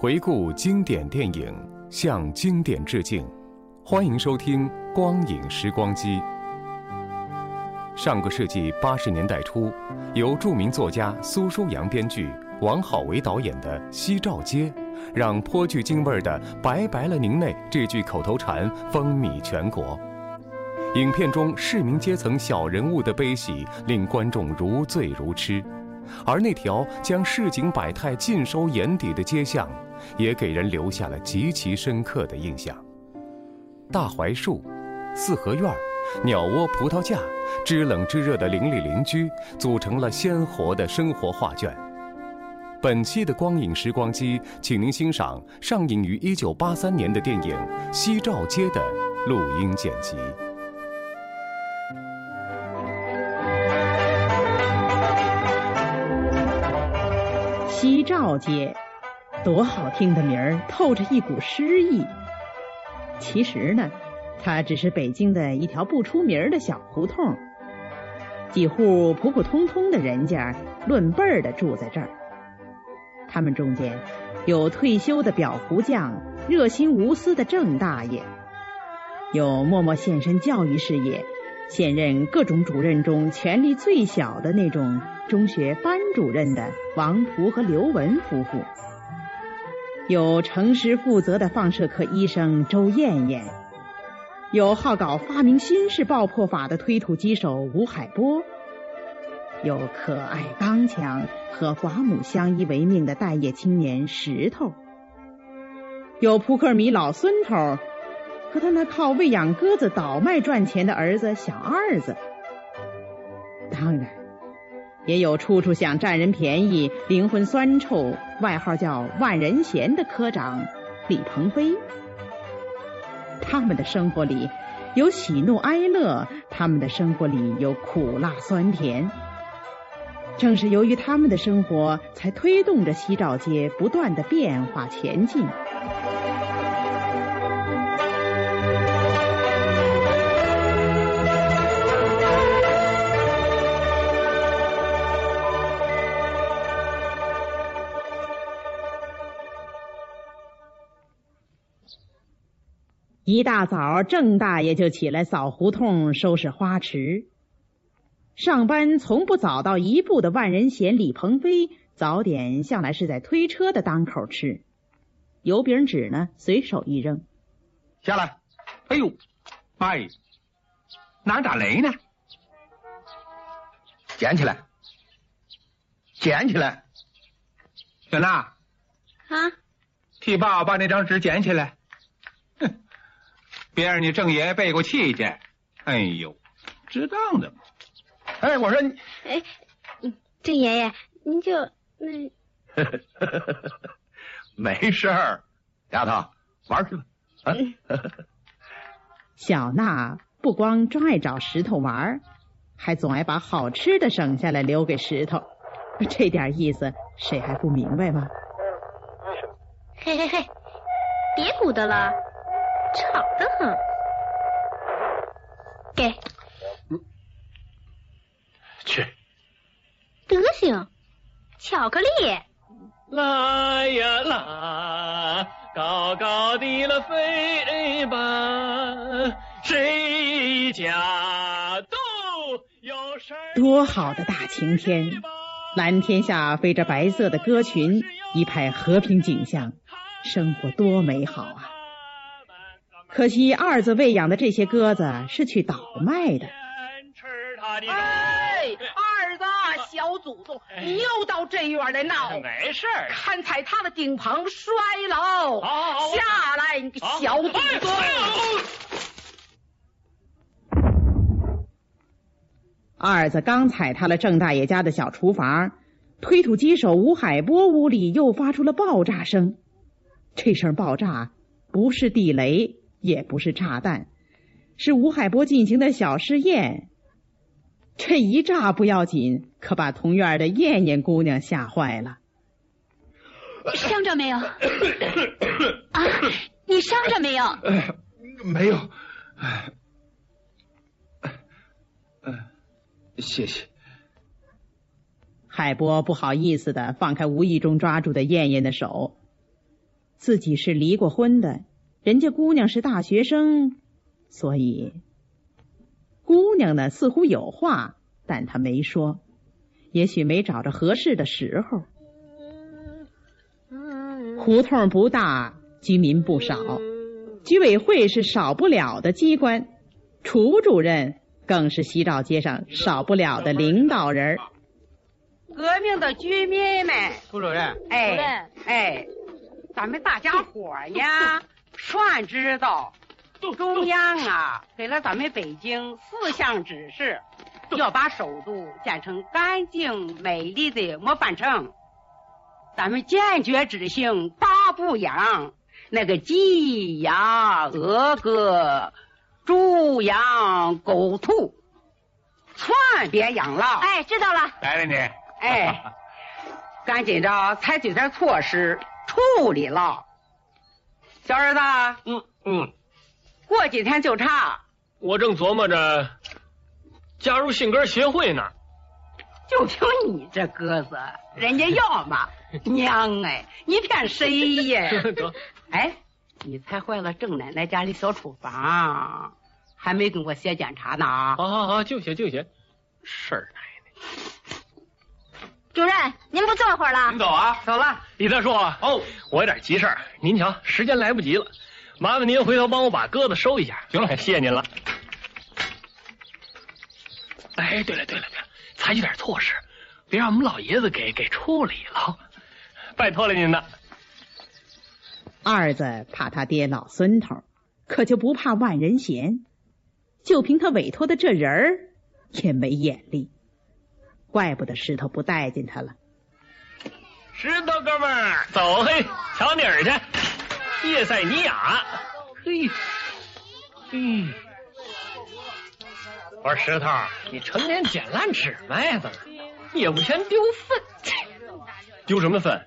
回顾经典电影，向经典致敬。欢迎收听《光影时光机》。上个世纪八十年代初，由著名作家苏舒阳编剧、王好为导演的《西照街》，让颇具京味儿的“拜拜了您嘞”这句口头禅风靡全国。影片中市民阶层小人物的悲喜，令观众如醉如痴，而那条将市井百态尽收眼底的街巷。也给人留下了极其深刻的印象。大槐树、四合院、鸟窝、葡萄架，知冷知热的邻里邻居，组成了鲜活的生活画卷。本期的光影时光机，请您欣赏上映于一九八三年的电影《西照街》的录音剪辑。西照街。多好听的名儿，透着一股诗意。其实呢，它只是北京的一条不出名的小胡同，几户普普通通的人家，论辈儿的住在这儿。他们中间有退休的裱糊匠，热心无私的郑大爷；有默默献身教育事业，现任各种主任中权力最小的那种中学班主任的王璞和刘文夫妇。有诚实负责的放射科医生周艳艳，有好搞发明新式爆破法的推土机手吴海波，有可爱刚强和寡母相依为命的待业青年石头，有扑克迷老孙头和他那靠喂养鸽子倒卖赚钱的儿子小二子，当然。也有处处想占人便宜、灵魂酸臭、外号叫“万人嫌”的科长李鹏飞。他们的生活里有喜怒哀乐，他们的生活里有苦辣酸甜。正是由于他们的生活，才推动着西照街不断的变化前进。一大早，郑大爷就起来扫胡同、收拾花池。上班从不早到一步的万人嫌李鹏飞，早点向来是在推车的当口吃。油饼纸呢，随手一扔，下来。哎呦，妈呀，哪打雷呢？捡起来，捡起来。小娜，啊，替爸把那张纸捡起来。别让你郑爷爷背过气去！哎呦，值当的嘛！哎，我说你，哎，郑爷爷，您就那，没事儿，丫头玩去吧。啊，小娜不光专爱找石头玩，还总爱把好吃的省下来留给石头。这点意思，谁还不明白吗？嘿嘿嘿，别鼓捣了。吵得很，给，去，德行，巧克力，来呀来，高高的了飞吧，谁家都有事多好的大晴天，蓝天下飞着白色的鸽群，一派和平景象，生活多美好啊！可惜二子喂养的这些鸽子是去倒卖的。哎，二子，小祖宗，你又到这院来闹？没事看踩他的顶棚摔喽！下来，你个小祖宗！二子刚踩塌了郑大爷家的小厨房，推土机手吴海波屋里又发出了爆炸声。这声爆炸不是地雷，也不是炸弹，是吴海波进行的小试验。这一炸不要紧，可把同院的燕燕姑娘吓坏了。伤着没有？啊，你伤着没有？没有。嗯，谢谢。海波不好意思的放开无意中抓住的燕燕的手。自己是离过婚的，人家姑娘是大学生，所以。姑娘呢，似乎有话，但她没说，也许没找着合适的时候。胡同不大，居民不少，居委会是少不了的机关，楚主任更是西照街上少不了的领导人。革命的居民们，副主任，哎哎，咱们大家伙呀，全知道。中央啊，给了咱们北京四项指示，要把首都建成干净美丽的模范城。咱们坚决执行八不养，那个鸡、鸭、鹅、鸽、猪、羊、狗、兔，全别养了。哎，知道了。来了你。哎，赶紧着采取点措施处理了。小儿子。嗯嗯。过几天就查。我正琢磨着加入信鸽协会呢。就凭你这鸽子，人家要吗？娘哎，你骗谁呀？哎，你踩坏了郑奶奶家里小厨房，还没跟我写检查呢。好好好，就写就写。事儿奶奶。主任，您不坐会儿了？您走啊，走了。李大叔，哦，我有点急事儿，您瞧，时间来不及了。麻烦您回头帮我把鸽子收一下。行了，谢谢您了。哎，对了对了对了，采取点措施，别让我们老爷子给给处理了。拜托了您了。二子怕他爹老孙头，可就不怕万人嫌。就凭他委托的这人儿，也没眼力。怪不得石头不待见他了。石头哥们儿，走嘿，瞧你儿去。叶塞尼亚，嘿，嘿，我说石头，你成天捡烂纸卖的，也不嫌丢粪。丢什么粪？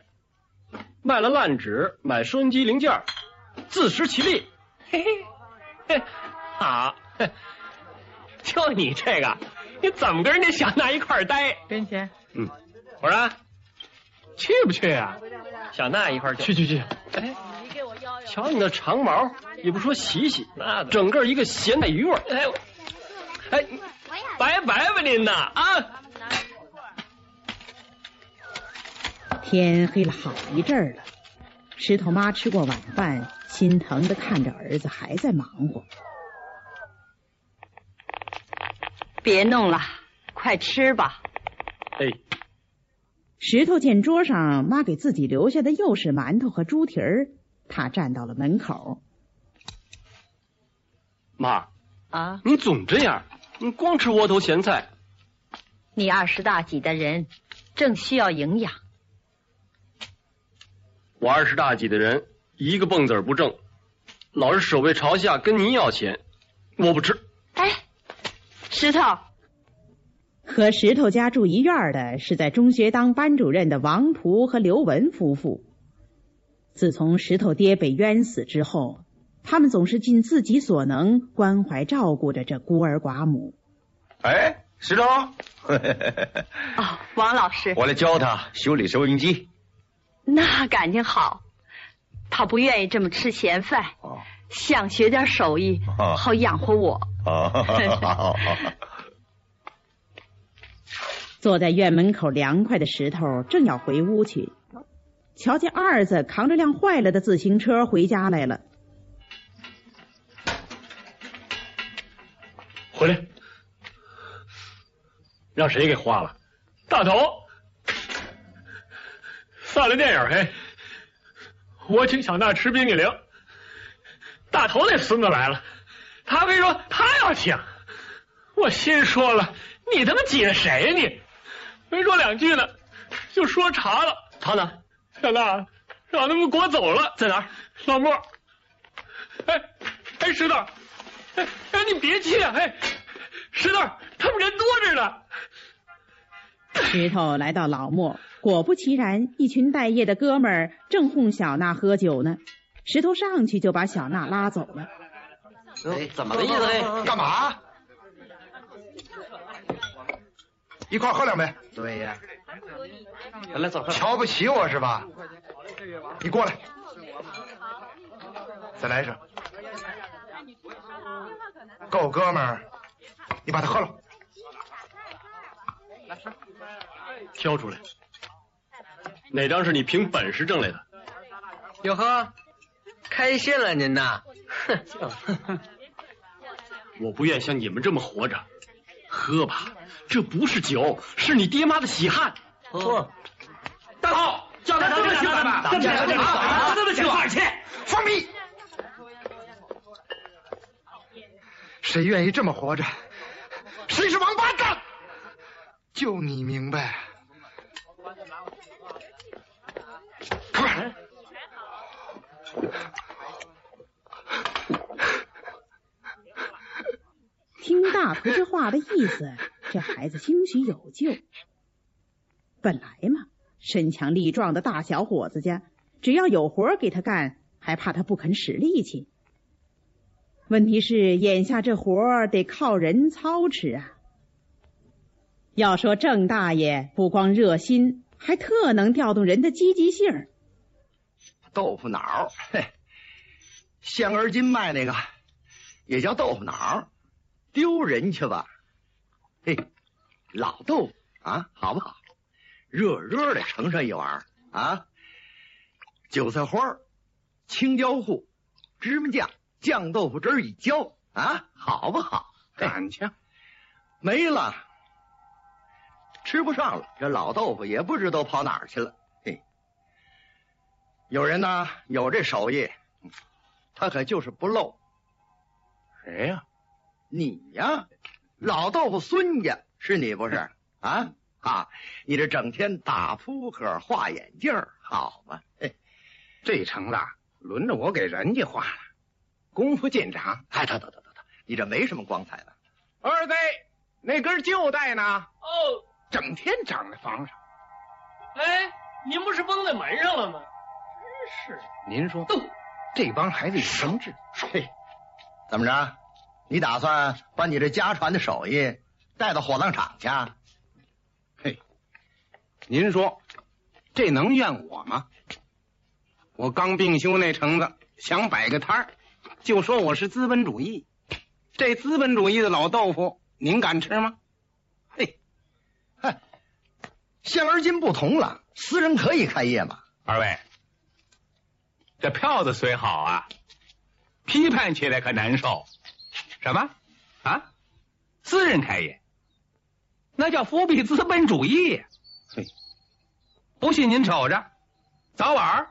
卖了烂纸，买收音机零件，自食其力。嘿嘿，好，就你这个，你怎么跟人家小娜一块待？跟钱。嗯，我说，去不去啊？小娜一块去。去去去。哎。瞧你那长毛，也不说洗洗，那整个一个咸带鱼味儿。哎，哎，拜拜吧您呐啊！天黑了好一阵了，石头妈吃过晚饭，心疼的看着儿子还在忙活。别弄了，快吃吧。哎，石头见桌上妈给自己留下的又是馒头和猪蹄儿。他站到了门口，妈啊，你总这样，你光吃窝头咸菜。你二十大几的人，正需要营养。我二十大几的人，一个蹦子儿不挣，老是守卫朝下跟您要钱，我不吃。哎，石头，和石头家住一院的是在中学当班主任的王璞和刘文夫妇。自从石头爹被冤死之后，他们总是尽自己所能关怀照顾着这孤儿寡母。哎，石头。哦，王老师，我来教他修理收音机。那感情好，他不愿意这么吃闲饭，想学点手艺，好养活我。坐在院门口凉快的石头正要回屋去，瞧见二子扛着辆坏了的自行车回家来了。回来，让谁给花了？大头，散了电影嘿，我请小娜吃冰激凌。大头那孙子来了，他非说他要请，我心说了，你他妈挤着谁呀你？没说两句呢，就说茶了。他呢？小娜让他们给我走了，在哪儿？老莫，哎哎，石头，哎哎，你别气啊！哎，石头，他们人多着呢。石头来到老莫，果不其然，一群待业的哥们儿正哄小娜喝酒呢。石头上去就把小娜拉走了。哎，怎么个意思嘞？干嘛？一块喝两杯。对呀。来走，瞧不起我是吧？你过来，再来一声。够哥们儿，你把它喝了。挑出来，哪张是你凭本事挣来的？哟呵，开心了您呐！哼，我不愿像你们这么活着。喝吧，这不是酒，是你爹妈的喜汗。喝。大炮，叫他这么请咱们，这么请啊？这么请多少钱？放屁！谁愿意这么活着？谁是王八蛋？就你明白。快！听大头这话的意思，这孩子兴许有救。本来嘛，身强力壮的大小伙子家，只要有活给他干，还怕他不肯使力气。问题是眼下这活得靠人操持啊。要说郑大爷不光热心，还特能调动人的积极性。豆腐脑，嘿，现而今卖那个也叫豆腐脑，丢人去吧？嘿，老豆腐啊，好不好？热热的盛上一碗啊，韭菜花、青椒糊、芝麻酱、酱豆腐汁一浇啊，好不好？感情没了，吃不上了。这老豆腐也不知道跑哪儿去了。嘿，有人呢有这手艺，他可就是不漏。谁呀？你呀，老豆腐孙家是你不是？啊？啊！你这整天打扑克、画眼镜，好嘛？这成了，轮着我给人家画了。功夫见长，哎，得得得得得，你这没什么光彩的。二弟，那根旧带呢？哦，整天长在房上。哎，您不是崩在门上了吗？真是。您说，这帮孩子有什么志。嘿，怎么着？你打算把你这家传的手艺带到火葬场去？嘿您说，这能怨我吗？我刚病休那成子想摆个摊儿，就说我是资本主义。这资本主义的老豆腐，您敢吃吗？嘿，嗨，现而今不同了，私人可以开业嘛。二位，这票子虽好啊，批判起来可难受。什么啊？私人开业，那叫复辟资本主义。嘿，不信您瞅着，早晚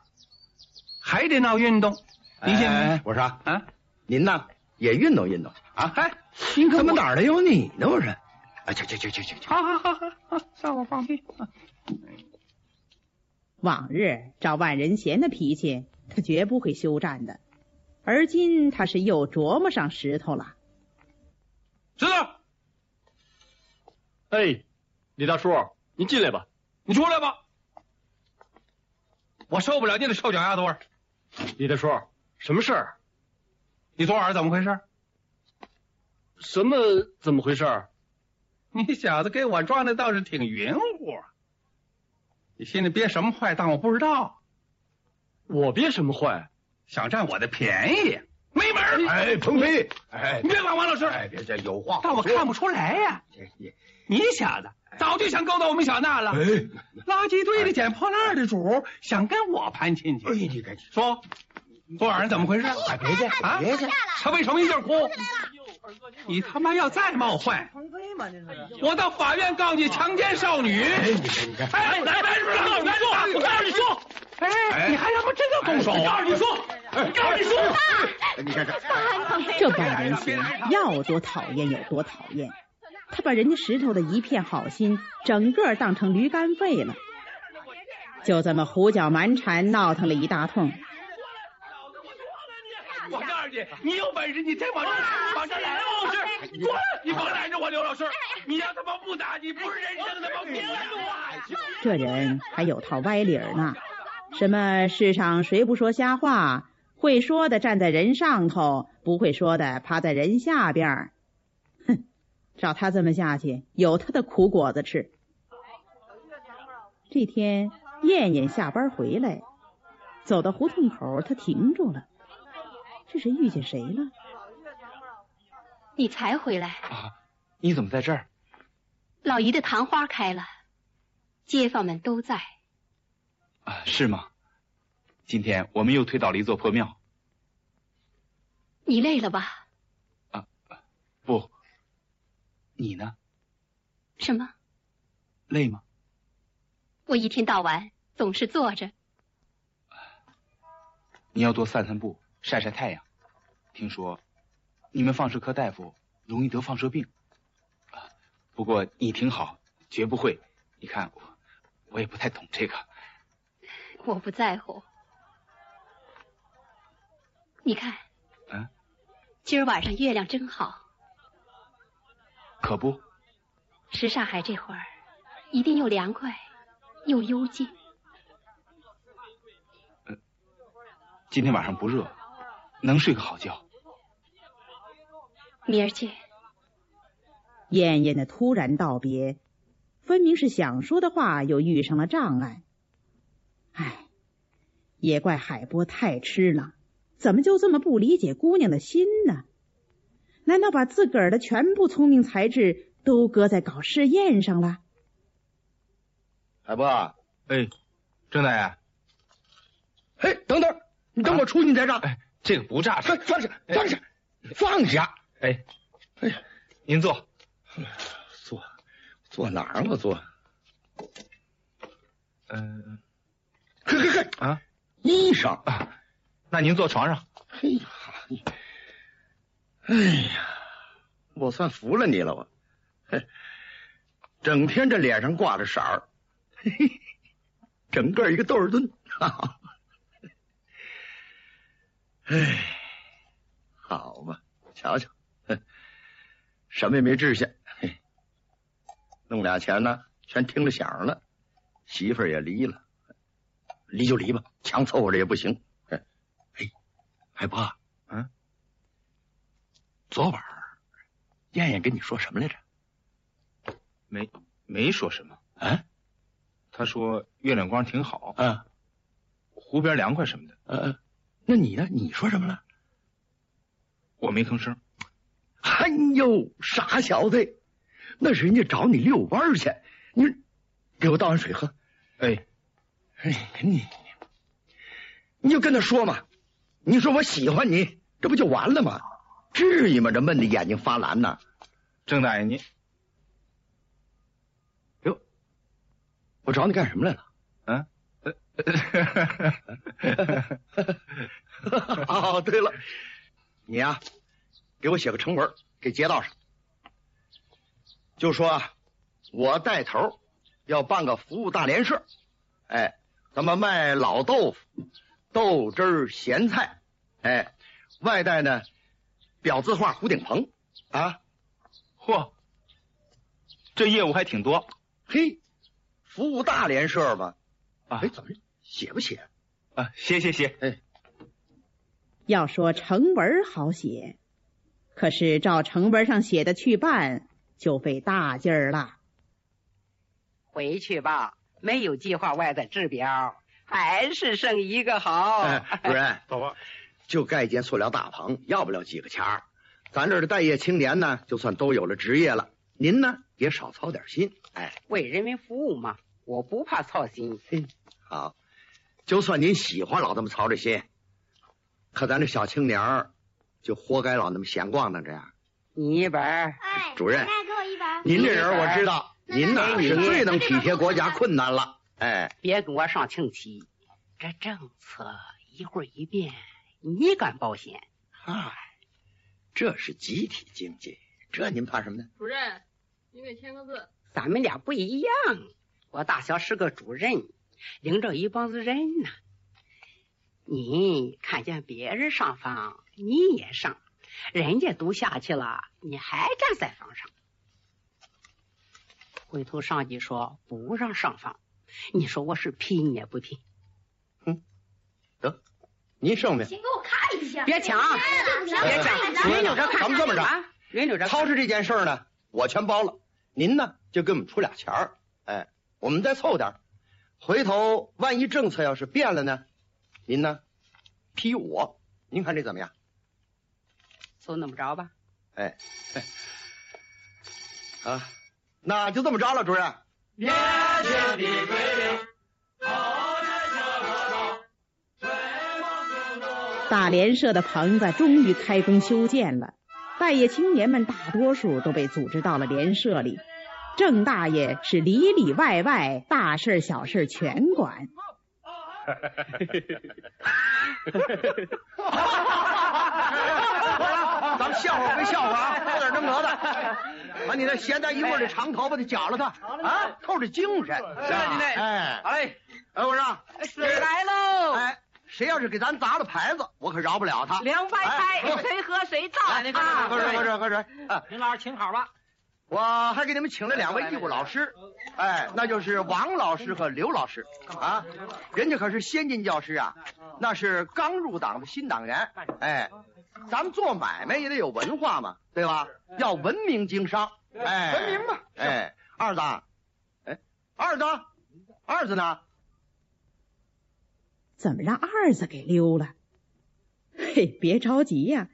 还得闹运动。您信吗？我说啊，您呢也运动运动啊？嗨，您怎么哪儿的有你呢？我说？啊，去去去去去去！好好好好好，算我放屁。往日照万人贤的脾气，他绝不会休战的。而今他是又琢磨上石头了。石头，哎，李大叔，你进来吧。你出来吧，我受不了你的臭脚丫子味儿。李大叔，什么事儿？你昨晚怎么回事？什么怎么回事？你小子给我装的倒是挺匀乎。你心里憋什么坏？当我不知道？我憋什么坏？想占我的便宜？没门儿！哎，鹏飞，哎，你别管王老师。哎，别这有话。但我看不出来呀。你小子早就想勾搭我们小娜了。垃圾堆里捡破烂的主想跟我攀亲戚。哎，你赶紧说，昨晚上怎么回事？哎别去啊！别去！他为什么一下哭？你他妈要再冒坏，我到法院告你强奸少女！哎，你看，你看，哎，来来，来来说，我告诉你说，哎，你还他妈真要动手？告诉你说，告诉你说，你看看，这帮人行，要多讨厌有多讨厌。他把人家石头的一片好心，整个当成驴肝肺了，就这么胡搅蛮缠，闹腾了一大通。你，有本事你再往这往这来，刘老师，滚！你甭拦着我，刘老师，你让他妈不打，你不是人生的吗？别拦着我！这人还有套歪理儿呢，什么世上谁不说瞎话？会说的站在人上头，不会说的趴在人下边。哼，照他这么下去，有他的苦果子吃。这天，燕燕下班回来，走到胡同口，他停住了。这是遇见谁了？你才回来啊？你怎么在这儿？老姨的糖花开了，街坊们都在。啊，是吗？今天我们又推倒了一座破庙。你累了吧？啊，不。你呢？什么？累吗？我一天到晚总是坐着。你要多散散步。晒晒太阳。听说你们放射科大夫容易得放射病，啊不过你挺好，绝不会。你看我，我也不太懂这个。我不在乎。你看，嗯，今儿晚上月亮真好。可不。什刹海这会儿一定又凉快又幽静。今天晚上不热。能睡个好觉。明儿见。燕燕的突然道别，分明是想说的话，又遇上了障碍。唉，也怪海波太痴了，怎么就这么不理解姑娘的心呢？难道把自个儿的全部聪明才智都搁在搞试验上了？海波，哎，郑大爷，嘿，等等，你等我出去，你再让。这个不炸，放，放下，放下，放下！哎，哎呀，您坐，坐，坐哪儿？我坐。嗯，嘿嘿嘿，啊，衣裳啊，那您坐床上。嘿呀，哎呀，我算服了你了，我，嘿，整天这脸上挂着色儿，嘿嘿，整个一个窦尔敦，哈哈。哎，好嘛，瞧瞧，什么也没治下，弄俩钱呢，全听了响了，媳妇儿也离了，离就离吧，强凑合着也不行。哎，海波，嗯，昨晚燕燕跟你说什么来着？没没说什么。啊？他说月亮光挺好，嗯，湖边凉快什么的，嗯嗯。那你呢？你说什么了？我没吭声。哎呦，傻小子，那是人家找你遛弯去，你给我倒碗水喝。哎，哎，你你就跟他说嘛，你说我喜欢你，这不就完了吗？至于吗？这闷的眼睛发蓝呢。郑大爷，你哟，我找你干什么来了？嗯。哦，对了，你呀，给我写个成文给街道上，就说啊，我带头要办个服务大联社，哎，咱们卖老豆腐、豆汁咸菜，哎，外带呢裱字画、胡顶棚。啊，嚯，这业务还挺多，嘿，服务大联社嘛。哎，怎么写不写啊？写写写！哎，要说成文好写，可是照成文上写的去办，就费大劲儿了。回去吧，没有计划外的指标，还是剩一个好。主任，走吧，就盖间塑料大棚，要不了几个钱儿。咱这儿的待业青年呢，就算都有了职业了。您呢，也少操点心。哎，为人民服务嘛，我不怕操心。好，就算您喜欢老这么操着心，可咱这小青年儿就活该老那么闲逛呢这样。你一本，主任，给我一本。您这人我知道，您呐是最能体贴国家困难了。哎，别跟我上清气，这政策一会儿一变，你敢保险？嗨，这是集体经济，这您怕什么呢？主任，您给签个字。咱们俩不一样，我大小是个主任，领着一帮子人呢。你看见别人上房，你也上，人家都下去了，你还站在房上。回头上级说不让上房，你说我是拼也不拼。嗯，得，您胜呗。先给我看一下。别抢，别抢，轮流着看。咱们这么着，轮流着。超市这件事呢，我全包了，您呢就给我们出俩钱儿，哎，我们再凑点。回头万一政策要是变了呢，您呢批我，您看这怎么样？就那么着吧。哎，哎啊，那就这么着了，主任。年轻的规定，大连社的棚子终于开工修建了，待业青年们大多数都被组织到了连社里。郑大爷是里里外外大事小事全管。咱们笑话归笑话啊，有点正格的。把你那咸淡一味的长头发的绞了它啊，透着精神。是啊，您那哎，好嘞。哎，我说水来喽。哎，谁要是给咱砸了牌子，我可饶不了他。凉白开，谁喝谁造。您喝喝水，喝水，喝水。啊，您老师请好吧。我还给你们请了两位义务老师，哎，那就是王老师和刘老师啊，人家可是先进教师啊，那是刚入党的新党员，哎，咱们做买卖也得有文化嘛，对吧？要文明经商，哎，文明嘛，哎，二子，哎，二子，二子呢？怎么让二子给溜了？嘿，别着急呀，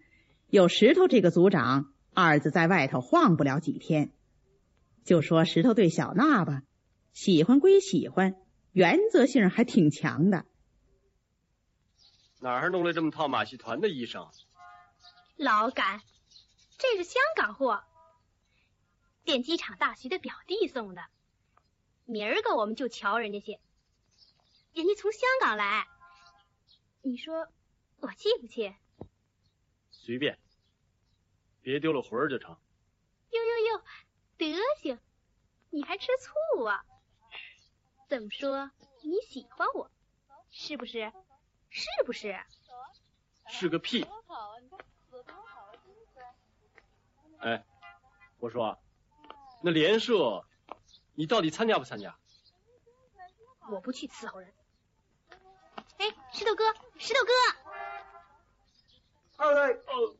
有石头这个组长。二子在外头晃不了几天，就说石头对小娜吧，喜欢归喜欢，原则性还挺强的。哪儿弄来这么套马戏团的衣裳？老感，这是香港货，电机厂大徐的表弟送的。明儿个我们就瞧人家去，人家从香港来，你说我气不气？随便。别丢了魂儿就成。哟哟哟，德行，你还吃醋啊？怎么说？你喜欢我，是不是？是不是？是个屁！哎，我说，那联社，你到底参加不参加？我不去伺候人。哎，石头哥，石头哥。二位。哦。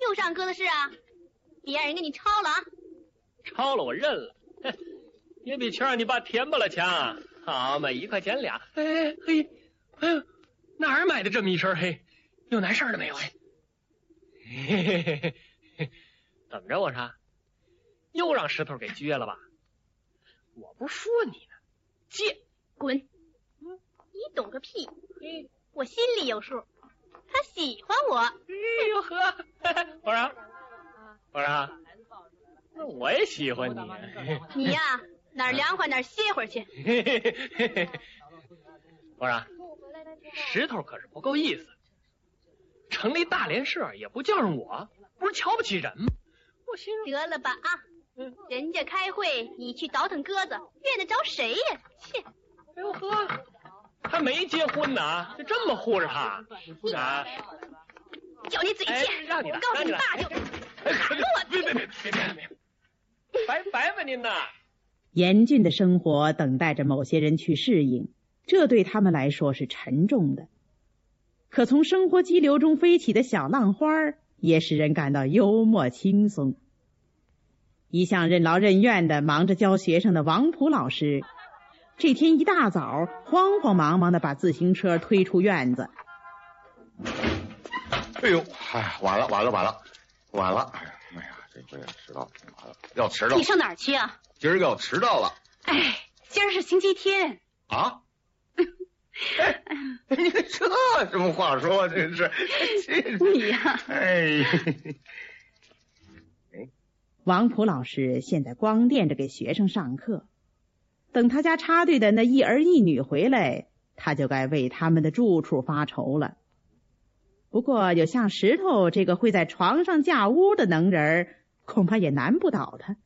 又上哥的事啊！别让人给你抄了啊！抄了我认了，也比钱让你爸填吧了强。好嘛，一块钱俩。哎嘿，哎呦，哪儿买的这么一身？黑，有难事了没有？嘿嘿嘿嘿，怎么着？我说，又让石头给撅了吧？我不是说你呢，借滚！嗯你懂个屁！我心里有数。他喜欢我，哎呦呵，我说，我说，那我也喜欢你。你呀，哪儿凉快哪儿歇会儿去。我说，石头可是不够意思，成立大连社也不叫上我，不是瞧不起人吗？我心得了吧啊，人家开会你去倒腾鸽子，怨得着谁呀？切！哎呦呵。还没结婚呢，就这么护着他？啊！叫你嘴欠！让你我告诉你爸就喊我！别别别别别！拜拜吧您呐！严峻的生活等待着某些人去适应，这对他们来说是沉重的。可从生活激流中飞起的小浪花也使人感到幽默轻松。一向任劳任怨的忙着教学生的王普老师。这天一大早，慌慌忙忙的把自行车推出院子。哎呦，哎，晚了，晚了，晚了，晚了！哎呀，哎呀这回迟到挺麻烦，要迟到。你上哪儿去啊？今儿要迟到了。哎，今儿是星期天。啊？哎你这什么话说？这是 你呀？哎。王普老师现在光惦着给学生上课，等他家插队的那一儿一女回来，他就该为他们的住处发愁了。不过，有像石头这个会在床上架屋的能人，恐怕也难不倒他。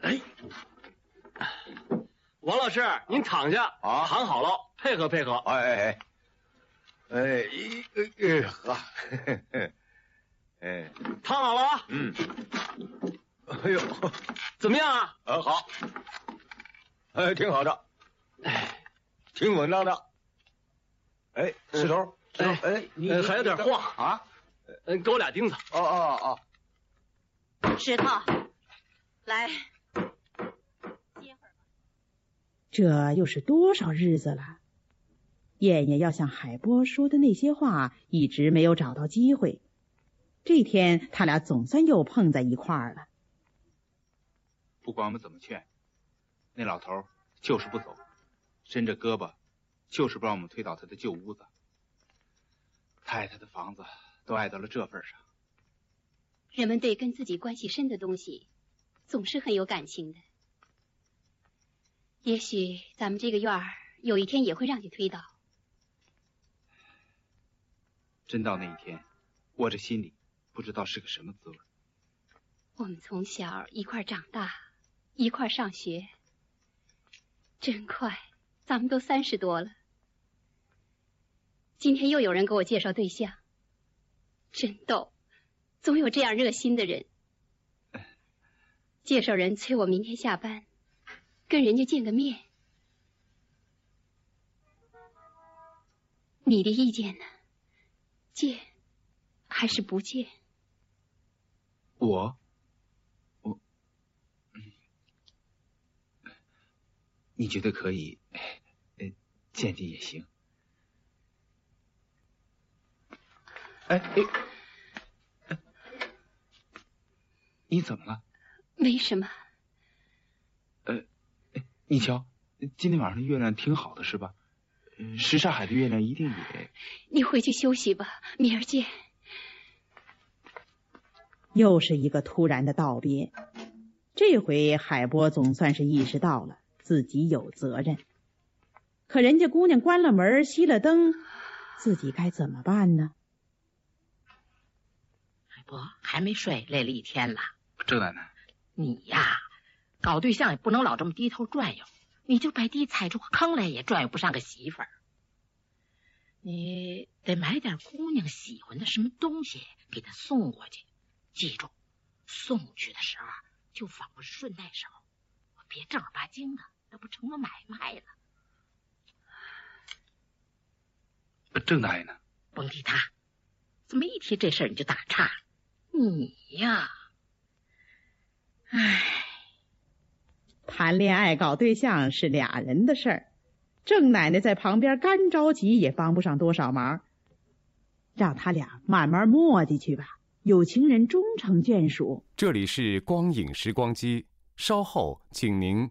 哎，王老师，您躺下啊，躺好了，配合配合。哎哎哎，哎哎哎呵。哎，躺好了啊！嗯，哎呦，怎么样啊？呃，好，哎，挺好的，哎，挺稳当的。哎，石头，石头，哎，你还有点晃啊？嗯，给我俩钉子。哦哦哦。石头，来，歇会儿吧。这又是多少日子了？燕燕要向海波说的那些话，一直没有找到机会。这天，他俩总算又碰在一块儿了。不管我们怎么劝，那老头就是不走，伸着胳膊，就是不让我们推倒他的旧屋子。太太的房子都爱到了这份上。人们对跟自己关系深的东西，总是很有感情的。也许咱们这个院儿有一天也会让你推倒。真到那一天，我这心里。不知道是个什么滋味。我们从小一块长大，一块上学，真快，咱们都三十多了。今天又有人给我介绍对象，真逗，总有这样热心的人。介绍人催我明天下班跟人家见个面，你的意见呢？见还是不见？我，我，你觉得可以？见见也行。哎哎，你怎么了？没什么。呃，你瞧，今天晚上的月亮挺好的，是吧？什刹海的月亮一定也……你回去休息吧，明儿见。又是一个突然的道别，这回海波总算是意识到了自己有责任。可人家姑娘关了门，熄了灯，自己该怎么办呢？海波还没睡，累了一天了。郑奶奶，你呀，搞对象也不能老这么低头转悠，你就把地踩出个坑来，也转悠不上个媳妇儿。你得买点姑娘喜欢的什么东西给她送过去。记住，送去的时候就仿佛顺带手，别正儿八经的，那不成了买卖了。郑大爷呢？甭提他，怎么一提这事儿你就打岔？你呀，唉，谈恋爱搞对象是俩人的事儿，郑奶奶在旁边干着急也帮不上多少忙，让他俩慢慢磨叽去吧。有情人终成眷属。这里是光影时光机，稍后请您